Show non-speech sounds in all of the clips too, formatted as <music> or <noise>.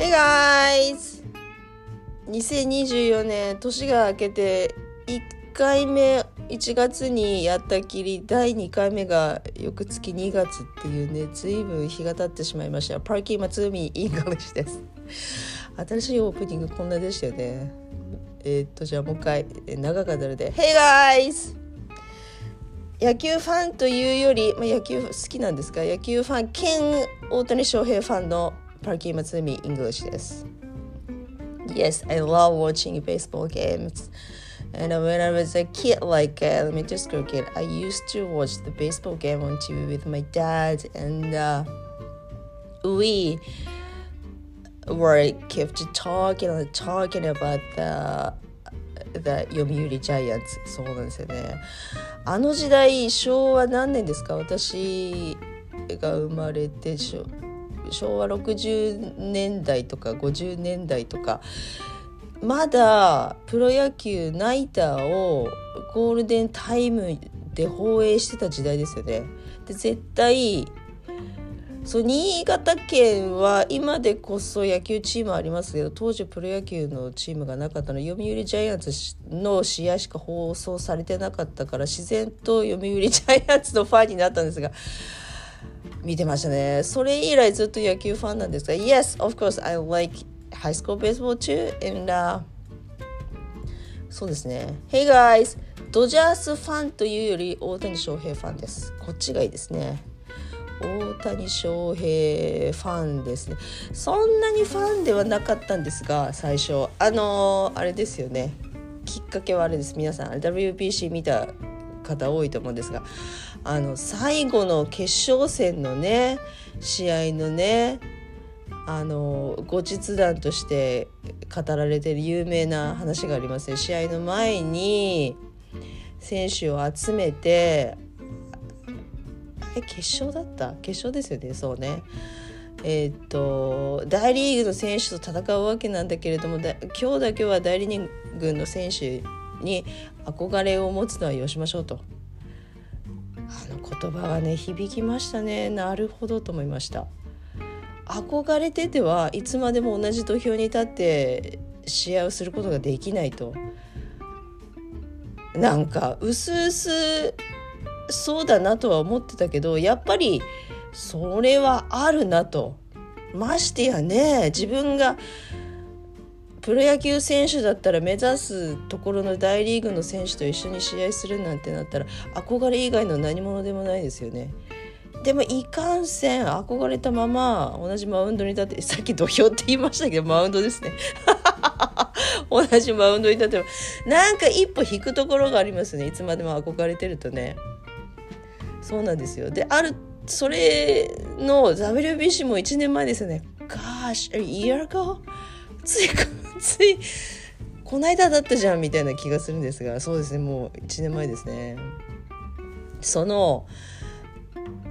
Hey guys! 2024年年が明けて1回目1月にやったきり第2回目が翌月2月っていうね随分日が経ってしまいました。パーキー松海イングリッシュです。<laughs> 新しいオープニングこんなでしたよね。えー、っとじゃあもう一回長かったので。Hey guys! 野球ファンというより、まあ、野球好きなんですか？野球ファン兼大谷翔平ファンの パーキー松海イングリッシュです Yes, I love watching baseball games. And when I was a kid, like uh, elementary kid, I used to watch the baseball game on TV with my dad, and uh, we were kept talking and talking about the the 読売ジャイアンツそうなんですよねあの時代昭和何年ですか私が生まれて 昭和60年代とか50年代とかまだプロ野球ナイターをゴールデンタイムで放映してた時代ですよね。で絶対そう新潟県は今でこそ野球チームありますけど当時プロ野球のチームがなかったの読売ジャイアンツの試合しか放送されてなかったから自然と読売ジャイアンツのファンになったんですが見てましたね。それ以来ずっと野球ファンなんですが Yes, of course I like high school baseball too and、uh, そうですね。Hey guys ドジャースファンというより大谷翔平ファンです。こっちがいいですね。大谷翔平ファンですね。そんなにファンではなかったんですが最初。あのー、あれですよね。きっかけはあれです。皆さん WBC 見た方多いと思うんですがあの最後の決勝戦のね試合のねあの後日談として語られてる有名な話がありますね。試合の前に選手を集めてえ決勝だった？決勝ですよねそうね。えー、っと大リーグの選手と戦うわけなんだけれども今日だけは大リーグの選手に憧れを持つのはよしましょうと。あの言葉はね響きましたね。なるほどと思いました。憧れててはいつまでも同じ土俵に立って試合をすることができないと。なんかうすうすそうだなとは思ってたけどやっぱりそれはあるなと。ましてやね自分がプロ野球選手だったら目指すところの大リーグの選手と一緒に試合するなんてなったら憧れ以外の何者でもないですよね。でもいかんせん憧れたまま同じマウンドに立ってさっき土俵って言いましたけどマウンドですね。<laughs> 同じマウンドに立ってなんか一歩引くところがありますね。いつまでも憧れてるとね。そうなんですよ。であるそれの WBC も1年前ですよね。Gosh, a year ago? ついついこないだだったじゃんみたいな気がするんですがそうですねもう1年前ですねその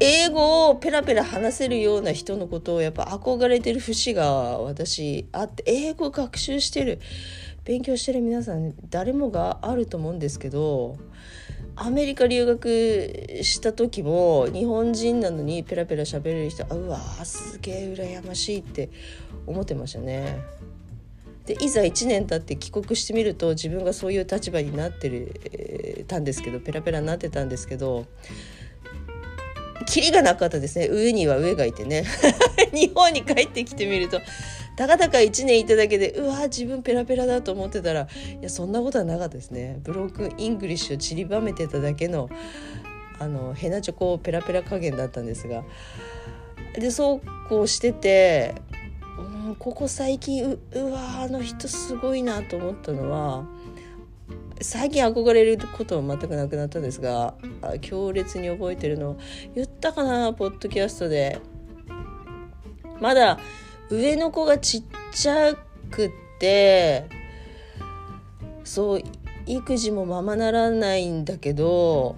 英語をペラペラ話せるような人のことをやっぱ憧れてる節が私あって英語学習してる勉強してる皆さん誰もがあると思うんですけどアメリカ留学した時も日本人なのにペラペラ喋れる人あうわすげえ羨ましいって思ってましたね。でいざ1年経って帰国してみると自分がそういう立場になってる、えー、たんですけどペラペラになってたんですけどキリがなかったですね。上には上がいてね。<laughs> 日本に帰ってきてみるとたかだか1年いただけでうわ自分ペラペラだと思ってたらいやそんなことはなかったですね。ブロークンイングリッシュを散りばめてただけのあのヘナチョコペラペラ加減だったんですが。でそうこうしてて、うん、ここ最近うわあの人すごいなと思ったのは最近憧れることは全くなくなったんですが強烈に覚えてるの言ったかなポッドキャストで。まだ上の子がちっちゃくってそう育児もままならないんだけど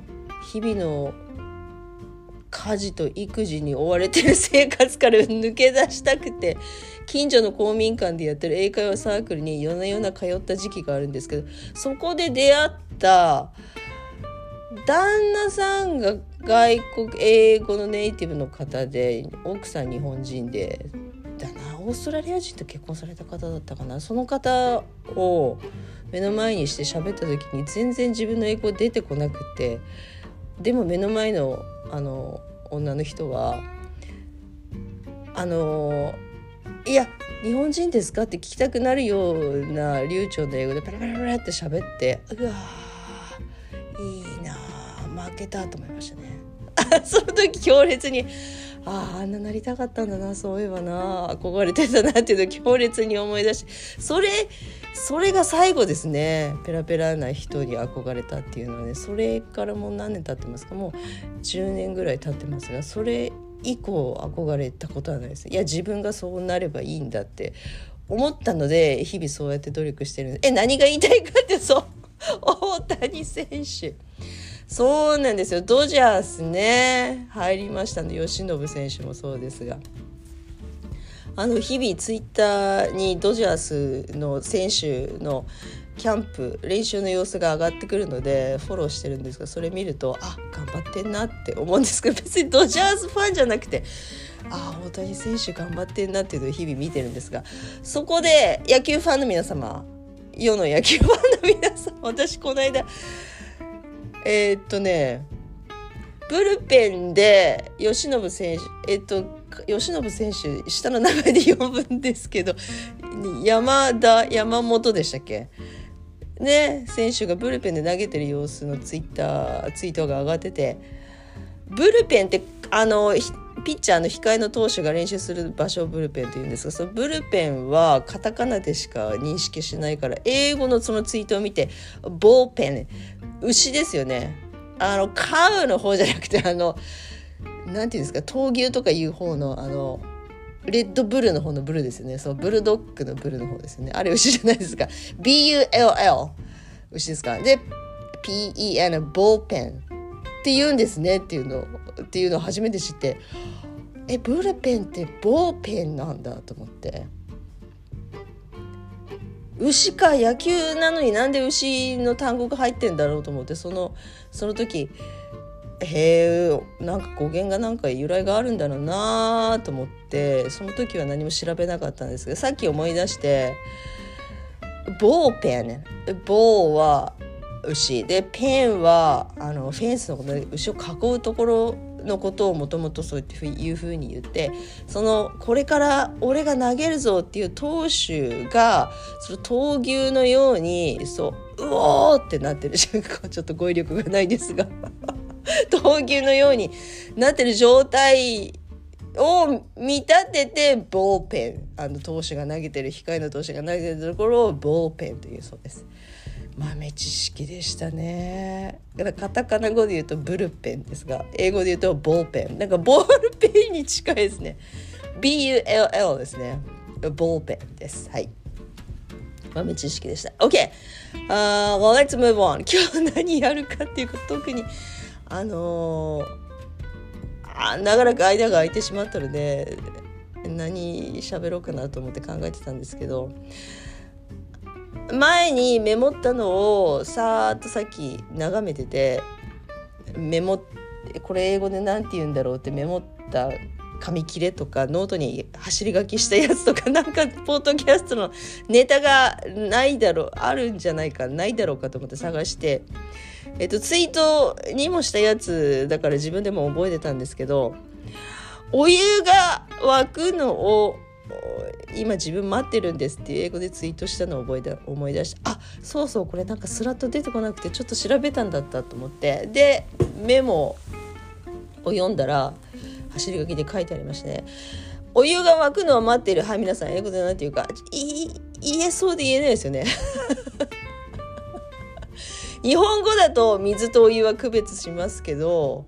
日々の家事と育児に追われてる生活から抜け出したくて近所の公民館でやってる英会話サークルに夜な夜な通った時期があるんですけどそこで出会った旦那さんが外国英語のネイティブの方で奥さん日本人でだなオーストラリア人と結婚された方だったかな。その方を目の前にして喋った時に全然自分の英語出てこなくて。でも目の前のあの女の人はあのいや日本人ですか?」って聞きたくなるような流暢な英語でパラパラパラって喋ってうわいいな負けたと思いましたね。<laughs> その時強烈にあああんななりたかったんだなそういえばな憧れてたなっていうのを強烈に思い出しそれそれが最後ですね。ペラペラな人に憧れたっていうのはねそれからもう何年経ってますか？もう10年ぐらい経ってますがそれ以降憧れたことはないです。いや自分がそうなればいいんだって思ったので日々そうやって努力してるえ何が言いたいかってそう大谷選手。そうなんですよ。ドジャースね入りましたの由伸選手もそうですが。あの日々ツイッターにドジャースの選手のキャンプ練習の様子が上がってくるのでフォローしてるんですがそれ見るとあ頑張ってんなって思うんですけど別にドジャースファンじゃなくてあ大谷選手頑張ってんなっていうのを日々見てるんですがそこで野球ファンの皆様世の野球ファンの皆様私この間えー、っとねブルペンで由伸選手え、っと由伸選手下の名前で呼ぶんですけど山田山本でしたっけ？ね選手がブルペンで投げてる様子のツイッターツイートが上がっててブルペンってあのピッチャーの控えの投手が練習する場所をブルペンというんですがそのブルペンはカタカナでしか認識しないから英語のそのツイートを見てボーペン。牛ですよね。あのカウの方じゃなくてあのなんていうんですか闘牛とかいう方のあのレッドブルの方のブルですね。そうブルドッグのブルの方ですね。あれ牛じゃないですか。BULL 牛ですか。で PEN ボーペン。って言うんですね。っていうのっていうのを初めて知って。えブルペンってボーペンなんだと思って。牛か？野球なのになんで牛の単語が入ってんだろうと思って。そのその時へえんか語源がなんか由来があるんだろうなと思ってその時は何も調べなかったんですけどさっき思い出してボーペンボーは牛。でペンはあのフェンスのことで牛を囲うところのことをもともとそういうふうに言ってそのこれから俺が投げるぞっていう投手がその闘牛のようにそううおーってなってる瞬間ちょっと語彙力がないですが。<laughs> 闘牛のようになってる状態を見立ててボーペン。あの投手が投げてる控えの投手が投げてるところをボーペンというそうです。豆知識でしたね。だからカタカナ語で言うとブルペンですが英語で言うとボーペン。なんかボールペンに近いですね。BULL ですね。ボーペンです。はい。豆知識でした。OK、uh, well let's move on. 今日何やるかっていうこと特にあの、あ長らく間が空いてしまったので何喋ろうかなと思って考えてたんですけど前にメモったのをさーっとさっき眺めててメモこれ英語で何て言うんだろうってメモった紙切れとかノートに走り書きしたやつとか <laughs> なんかポッドキャストのネタがないだろうあるんじゃないかないだろうかと思って探して、えっと、ツイートにもしたやつだから自分でも覚えてたんですけどお湯が沸くのを今自分待ってるんですっていう英語でツイートしたのを覚えた思い出してあそうそうこれなんかスラッと出てこなくてちょっと調べたんだったと思って。でメモを読んだら走り書きで書いてありましてね。お湯が沸くのを待ってる。はい皆さん英語で何て言うか言えそうで言えないですよね。日本語だと水とお湯は区別しますけど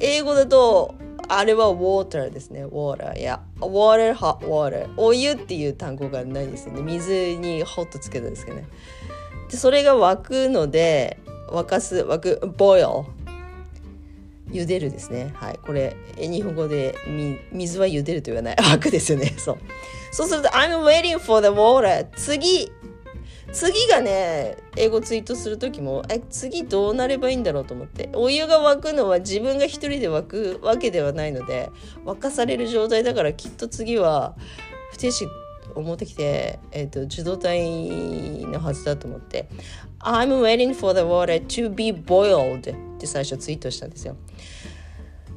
英語だとあれは water ですね。water いや water hot water お湯っていう単語がないですよね。水に hot つけたんですけどね。でそれが沸くので沸かす沸く boil 茹でるですね。はい。これ日本語で水は茹でると言わない。<laughs> 沸くですよね。そう。そうすると I'm waiting for the water 次次がね英語ツイートする時もえ次どうなればいいんだろうと思ってお湯が沸くのは自分が一人で沸くわけではないので沸かされる状態だからきっと次は不定詞を持ってきて、えーと、受動体のはずだと思って「I'm waiting for the water to be boiled」って最初ツイートしたんですよ。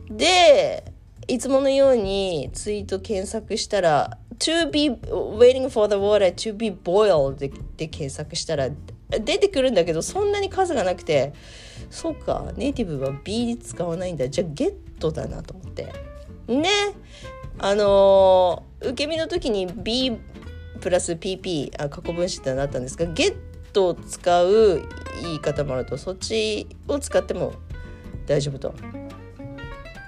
でいつものようにツイート検索したら to be waiting for the water to be boiled で検索したら出てくるんだけどそんなに数がなくてそうかネイティブは B 使わないんだじゃあゲットだなと思ってねあのー、受け身の時に B プラス PP あ過去分詞ってなったんですがゲットを使う言い方もあるとそっちを使っても大丈夫と。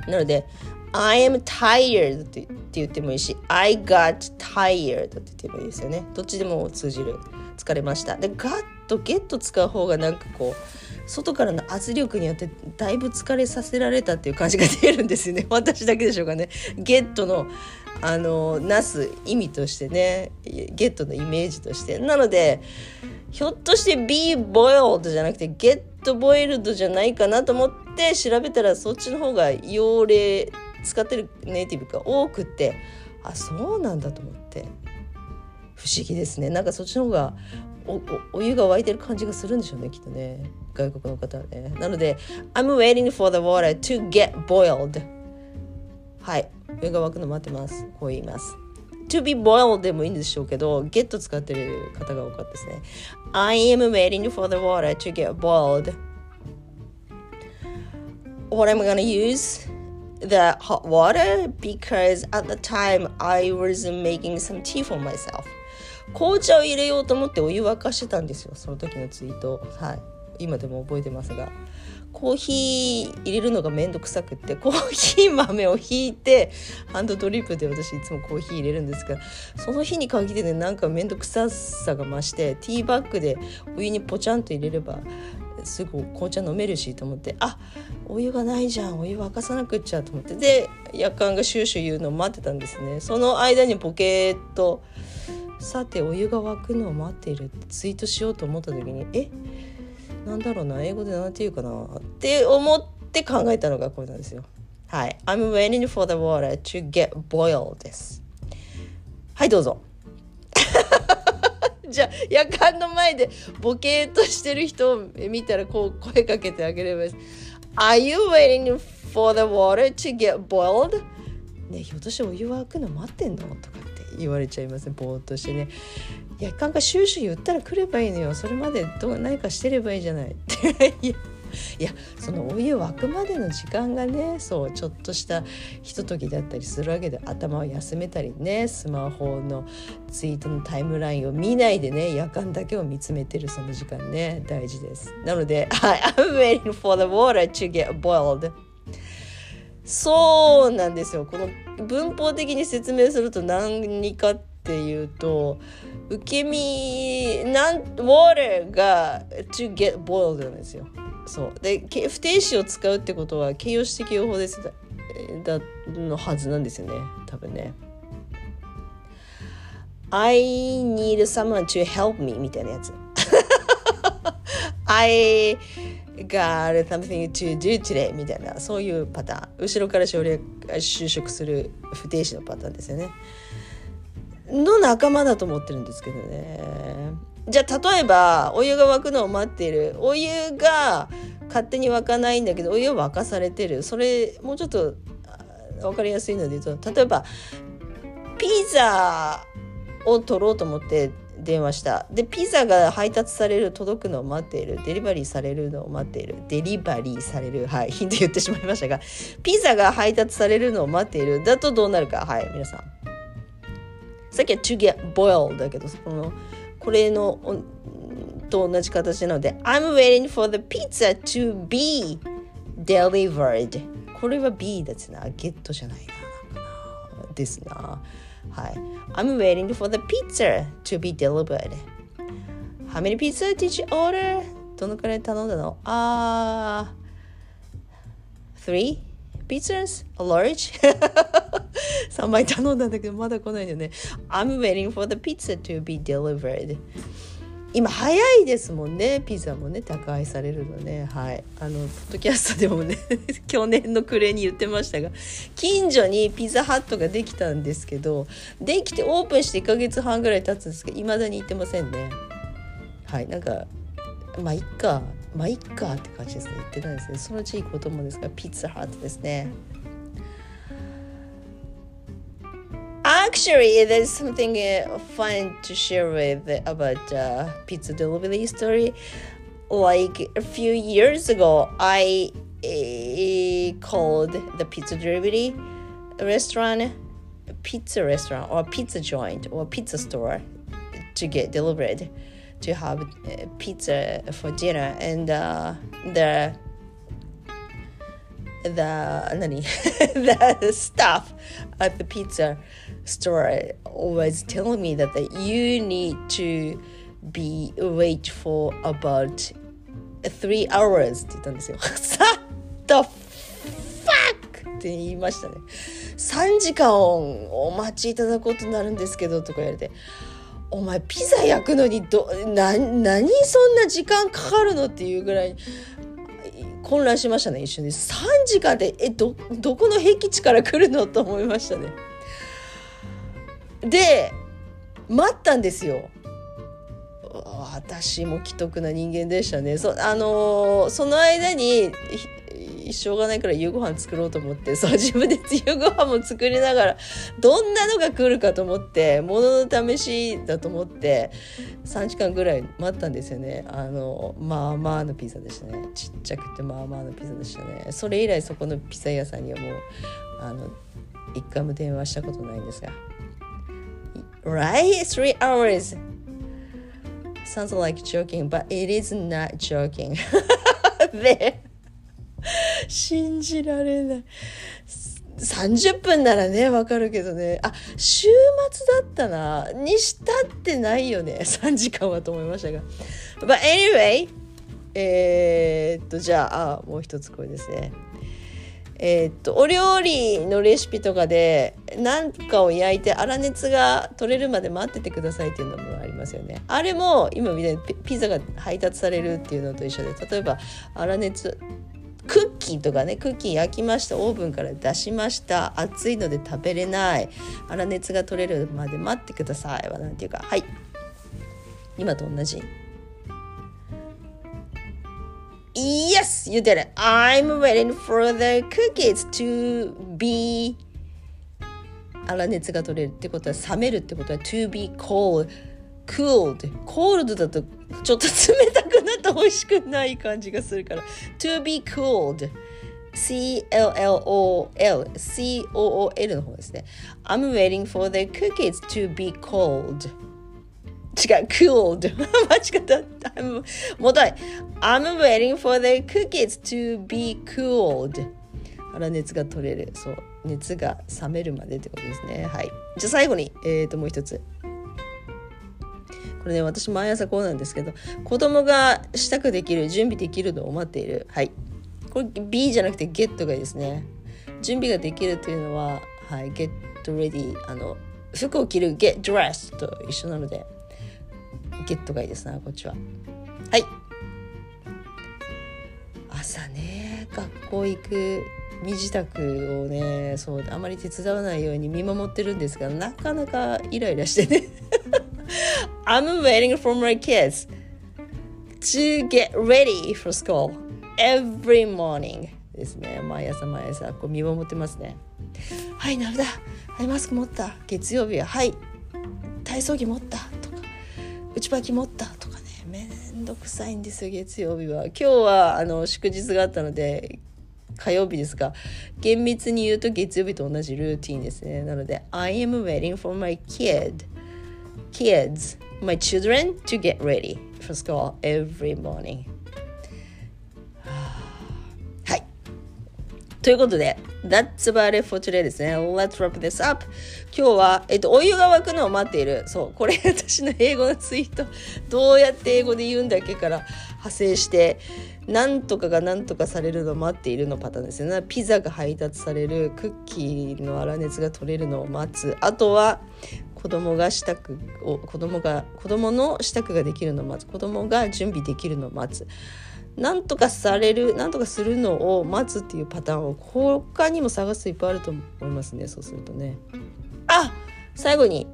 なので I am tired ってって言ってもいいし I got tired って言ってもいいですよね。どっちでも通じる。疲れました。で got と get 使う方がなんかこう外からの圧力によってだいぶ疲れさせられたっていう感じが出るんですよね。<laughs> 私だけでしょうかね。ゲットのあのなす意味としてね。ゲットのイメージとして。なのでひょっとして be boiled じゃなくて get boiled じゃないかなと思って調べたらそっちの方が用例使ってるネイティブが多くてあそうなんだと思って。不思議ですね。なんかそっちの方がおお湯が沸いてる感じがするんでしょうねきっとね。外国の方はね。なので I'm waiting for the water to get boiled. はい。お湯が沸くの待ってます。こう言います。to be boiled でもいいんでしょうけど get 使ってる方が多かったですね。I am waiting for the water to get boiled. What I'm gonna use? The hot water because at the time I was making some tea for myself. 紅茶を入れようと思ってお湯沸かしてたんですよその時のツイート。はい。今でも覚えてますが。コーヒー入れるのがめんどくさくってコーヒー豆をひいてハンドドリップで私いつもコーヒー入れるんですがその日に限ってねなんかめんどくささが増してティーバッグでお湯にポチャンと入れればすぐ紅茶飲めるしと思ってあお湯がないじゃんお湯沸かさなくっちゃと思って。で夜間がシューシュー言うのを待ってたんですね。その間にボケーっとさてお湯が沸くのを待っているってツイートしようと思った時にえなんだろうな英語で何て言うかなって思って考えたのがこれなんですよ。はい。I'm waiting for the water to get boiled です。はいどうぞ。じゃあ夜間の前でボケーっとしてる人を見たらこう声かけてあげればいいです。Are you waiting for the water to get boiled? ねひょっとしてお湯沸くの待ってんの？とかって言われちゃいますねぼーっとしてね。夜間がシューシュー言ったら来ればいいのよ。それまでどう何かしてればいいじゃない。っていやいやそのお湯沸くまでの時間がねそうちょっとしたひとときだったりするわけで頭を休めたりねスマホのツイートのタイムラインを見ないでね夜間だけを見つめてるその時間ね大事です。なので I'm waiting for the water to get boiled. そうなんですよ。この文法的に説明すると何かっていうと受け身なん water が to get boiled なんですよ。そう。で不定詞を使うってことは形容詞的用法です。だだのはずなんですよね。多分ね。I need someone to help me みたいなやつ。<laughs> I got something to do today みたいな。そういうパターン。後ろから省略就職する不定詞のパターンですよね。の仲間だと思ってるんですけどね。じゃあ例えばお湯が沸くのを待っている。お湯が勝手に沸かないんだけどお湯を沸かされてる。それもうちょっと分かりやすいので言うと例えばピザを取ろうと思って電話した。でピザが配達される届くのを待っている。デリバリーされるのを待っている。デリバリーされる。はいヒント言ってしまいましたがピザが配達されるのを待っている。だとどうなるか。はい皆さん。さっきは to get boiled だけどそのこれのと同じ形なので I'm waiting for the pizza to be delivered これは B ですなゲットじゃないなですなはい I'm waiting for the pizza to be delivered How many pizza did you order? どのくらい頼んだのあ、uh, Three pizzas? A large? 3枚頼んだんだけどまだ来ないよね。I'm waiting for the pizza to be delivered. 今早いですもんね。ピザもね。宅配されるのね。はい。あのポッドキャストでもね <laughs> 去年の暮れに言ってましたが近所にピザハットができたんですけどできてオープンして1ヶ月半ぐらい経つんですけどいまだに行ってませんね。はい。なんかまあいっか。まあいっかって感じですね。言ってないですね。そのうち行こうと思うんですがピッツァハットですね。Actually, there's something uh, fun to share with about uh, pizza delivery story. Like a few years ago, I uh, called the pizza delivery restaurant, a pizza restaurant or pizza joint or pizza store to get delivered to have uh, pizza for dinner, and uh, the the nani, <laughs> the staff at the pizza store was telling me that, that you need to be wait for about three hours って言ったんですよ。What the fuck? って言いましたね。3時間お待ちいただくことになるんですけどとか言われて。お前ピザ焼くのにどな何そんな時間かかるのっていうぐらい混乱しましたね一瞬で3時間でえどどこの僻地から来るの？と思いましたねで待ったんですよ。私も既得な人間でしたね。そあのー、その間にしょうがないから夕ご飯作ろうと思ってそう自分で夕ご飯も作りながらどんなのが来るかと思ってものの試しだと思って3時間ぐらい待ったんですよね。あのまあまあのピザでしたね。ちっちゃくてまあまあのピザでしたね。それ以来そこのピザ屋さんにはもうあの一回も電話したことないんですが。Right? Three hours sounds like joking, but it is not joking. で信じられない。30分ならね、わかるけどね。あ、週末だったな。にしたってないよね。3時間はと思いましたが。But anyway, えー、っと、じゃあ、あ、もう一つこれですね。えー、っとお料理のレシピとかで何かを焼いて粗熱が取れるまで待っててくださいっていうのもありますよね。あれも今みたいにピザが配達されるっていうのと一緒で例えば粗熱クッキーとかねクッキー焼きましたオーブンから出しました熱いので食べれない粗熱が取れるまで待ってくださいはなんていうかはい今と同じ Yes, you did it. I'm waiting for the cookies to be 粗熱が取れるってことは冷めるってことは to be cold cooled cold だとちょっと冷たくなって美味しくない感じがするから to be cooled C-L-L-O-L C-O-O-L の方ですね I'm waiting for the cookies to be cold 違う cooled <laughs> 間違った。I'm, もう一回 I'm waiting for the cookies to be cooled. 粗熱が取れる。そう熱が冷めるまでってことですね。はい。じゃあ最後にえっ、ー、ともう一つ。これね私毎朝こうなんですけど子供が支度できる準備できるのを待っている。はい。これ B じゃなくて get がいいですね。準備ができるっていうのははい get ready あの服を着る get dressed と一緒なので。ゲットがいいですなこっちは。はい。朝ね学校行く身支度をねそうあまり手伝わないように見守ってるんですがなかなかイライラしてね。<laughs> I'm waiting for my kids to get ready for school every morning ですね。毎朝毎朝こう見守ってますね。はいなるだ。はいマスク持った。月曜日は。はい。体操着持った。内履き持ったとかねめんどくさいんですよ月曜日は。今日はあの祝日があったので火曜日ですが厳密に言うと月曜日と同じルーティンですね。なので I am waiting for my kid. Kids my children to get ready for school every morning. ということで That's about it for today ですね。Let's wrap this up. 今日は、えっと、お湯が沸くのを待っている。そう、これ <laughs> 私の英語のツイート。どうやって英語で言うんだっけから派生してなんとかがなんとかされるのを待っているのパターンですよねピザが配達されるクッキーの粗熱が取れるのを待つあとは子供が支度を子供が子供の支度ができるのを待つ。子供が準備できるのを待つ。なんとかされるなんとかするのを待つっていうパターンを他にも探すといっぱいあると思いますねそうするとね。あ最後に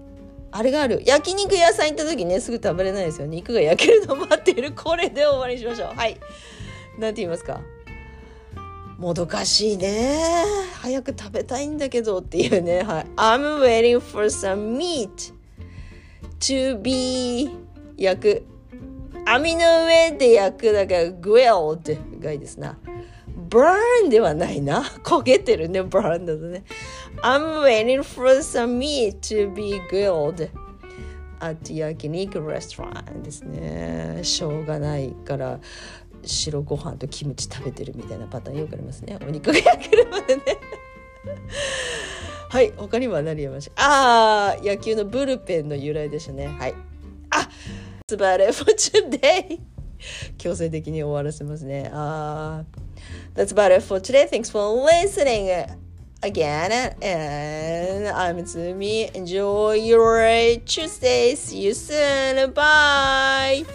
あれがある。焼肉屋さん行った時ねすぐ食べれないですよ肉が焼けるのを待っている。これで終わりにしましょう。はい。何て言いますか？もどかしいね早く食べたいんだけどっていうねはい I'm waiting for some meat to be 焼く網の上で焼くだから grilled がいいですな burn ではないな焦げてるね burn だとね I'm waiting for some meat to be grilled at 焼肉 restaurant ですねしょうがないから白ご飯とキムチ食べてるみたいなパターンよくありますねお肉が焼けるまでねはい他にも何言いましああ野球のブルペンの由来でしたねはいあスバレフォチュンデイ強制的に終わらせますねあ That's about it for today. Thanks for listening again. And I'm Tsumi. Enjoy your Tuesday. See you soon. Bye.